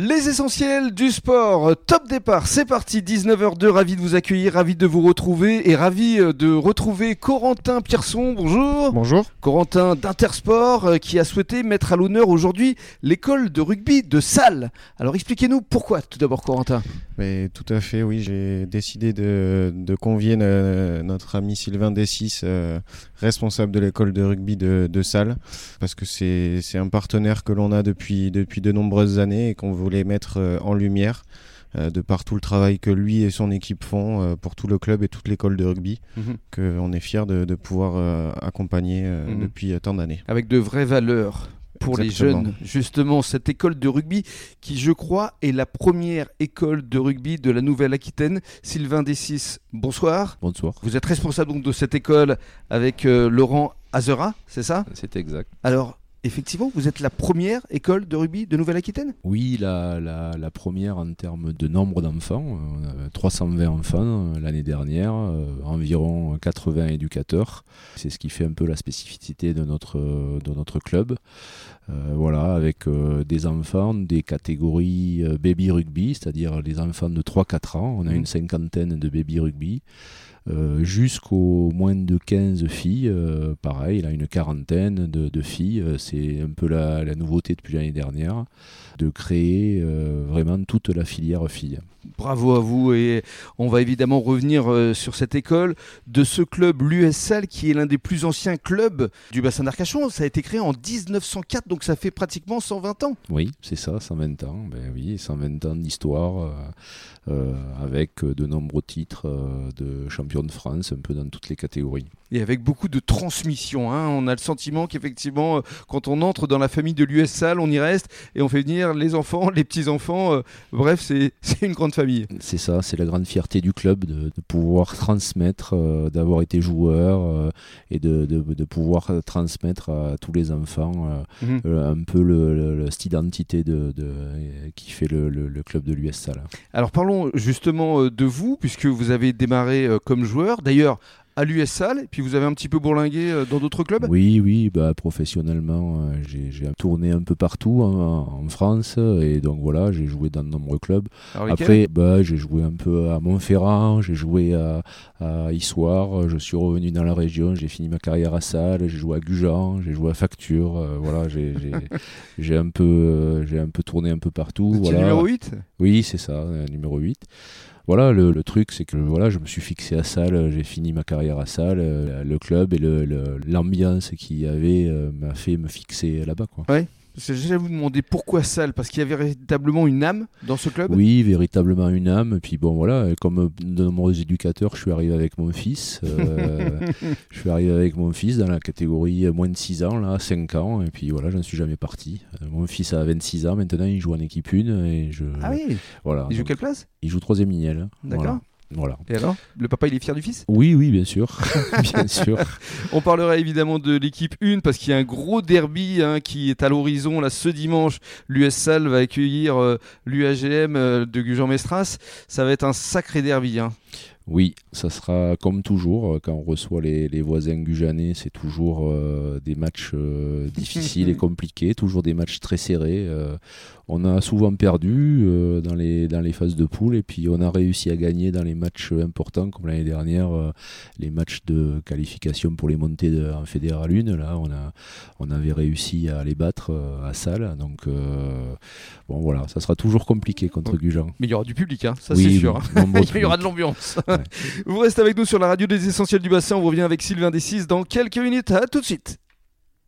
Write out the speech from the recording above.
Les essentiels du sport, top départ, c'est parti, 19h02, ravi de vous accueillir, ravi de vous retrouver et ravi euh, de retrouver Corentin Pierson, bonjour. Bonjour. Corentin d'Intersport euh, qui a souhaité mettre à l'honneur aujourd'hui l'école de rugby de Salles. Alors expliquez-nous pourquoi tout d'abord Corentin. Mais, tout à fait, oui, j'ai décidé de, convier notre ami Sylvain Dessis, euh, responsable de l'école de rugby de, de Salles, parce que c'est un partenaire que l'on a depuis, depuis de nombreuses années et qu'on voulait mettre euh, en lumière euh, de par tout le travail que lui et son équipe font euh, pour tout le club et toute l'école de rugby, mhm. qu'on est fier de, pouvoir accompagner mhm. depuis tant d'années. Avec de vraies valeurs pour les jeunes. Justement, cette école de rugby qui, je crois, est la première école de rugby de la Nouvelle-Aquitaine. Sylvain Dessis, bonsoir. Bonsoir. Vous êtes responsable donc de cette école avec Laurent Azera, c'est ça? C'est exact. Alors, effectivement, vous êtes la première école de rugby de Nouvelle-Aquitaine? Oui, la, la, première en termes de nombre d'enfants. 320 euh, enfants euh, l'année dernière, euh, environ 80 éducateurs. C'est ce qui fait un peu la spécificité de notre, de notre club. voilà, avec des enfants des catégories baby rugby, c'est-à-dire les enfants de 3-4 ans. On a mmh. une cinquantaine de baby rugby. Euh, jusqu'aux moins de 15 filles. Euh, pareil, il a une quarantaine de, filles. Euh, c'est un peu la, la nouveauté depuis l'année dernière, de créer vraiment toute la filière filles. Bravo à vous et on va évidemment revenir sur cette école de ce club, l'USL, qui est l'un des plus anciens clubs du bassin d'Arcachon. Ça a été créé en 1904, donc ça fait pratiquement 120 ans. Oui, c'est ça, 120 ans. Ben oui, 120 ans d'histoire avec de nombreux titres de champion de France, un peu dans toutes les catégories. Et avec beaucoup de transmission. Hein. On a le sentiment qu'effectivement, euh, quand on entre dans la famille de l'US Salle, on y reste et on fait venir les enfants, les petits-enfants. Euh, bref, c'est une grande famille. C'est ça, c'est la grande fierté du club de, pouvoir transmettre, euh, d'avoir été joueur et de, de, pouvoir transmettre à tous les enfants mhm. un peu le, cette identité de, qui fait le, club de l'US Salle. Alors parlons justement de vous, puisque vous avez démarré comme joueur. D'ailleurs, à l'US Salle, et puis vous avez un petit peu bourlingué euh, dans d'autres clubs? Oui, oui, bah, professionnellement, euh, j'ai tourné un peu partout hein, en France, et donc voilà, j'ai joué dans de nombreux clubs. Après, bah, j'ai joué un peu à Montferrand, j'ai joué à, à Issoire, je suis revenu dans la région, j'ai fini ma carrière à Salle, j'ai joué à Gujan, j'ai joué à Facture, euh, voilà, j'ai un, peu, j'ai un peu tourné un peu partout. Voilà. numéro 8 Oui, c'est ça, numéro 8 voilà, le, truc, c'est que voilà, je me suis fixé à Salle, j'ai fini ma carrière à Salle, euh, le club et l'ambiance qu'il y avait euh, m'a fait me fixer là-bas. Quoi. J'allais vous demander pourquoi Salle Parce qu'il y avait véritablement une âme dans ce club Oui, véritablement une âme. Puis bon, voilà, comme de nombreux éducateurs, je suis arrivé avec mon fils. Euh, je suis arrivé avec mon fils dans la catégorie moins de 6 ans, là, 5 ans. Et puis voilà, je ne suis jamais parti. Euh, mon fils a 26 ans maintenant, il joue en équipe 1. Et je, ah oui voilà. Il joue quelle place? Il joue 3 lignel. D'accord. Voilà. Et alors? Le papa, il est fier du fils? Oui, oui, bien sûr. bien sûr. On parlera évidemment de l'équipe 1 parce qu'il y a un gros derby hein, qui est à l'horizon. Là, ce dimanche, l'US va accueillir euh, l'UAGM euh, de Gujan-Mestras. Ça va être un sacré derby. Hein. Oui, ça sera comme toujours, euh, quand on reçoit les, voisins gujanais, c'est toujours euh, des matchs euh, difficiles et compliqués, toujours des matchs très serrés. on a souvent perdu dans, les, dans les phases de poule et puis on a réussi à gagner dans les matchs importants, comme l'année dernière, les matchs de qualification pour les montées de, en Fédéral 1. Là, on, a, on avait réussi à les battre à Salle. Donc, bon, voilà, ça sera toujours compliqué contre Gujan. Mais il y aura du public, hein, ça c'est sûr. Hein. il y aura de l'ambiance. Vous restez avec nous sur la radio des essentiels du bassin. On revient avec Sylvain Dessis dans quelques minutes. À tout de suite.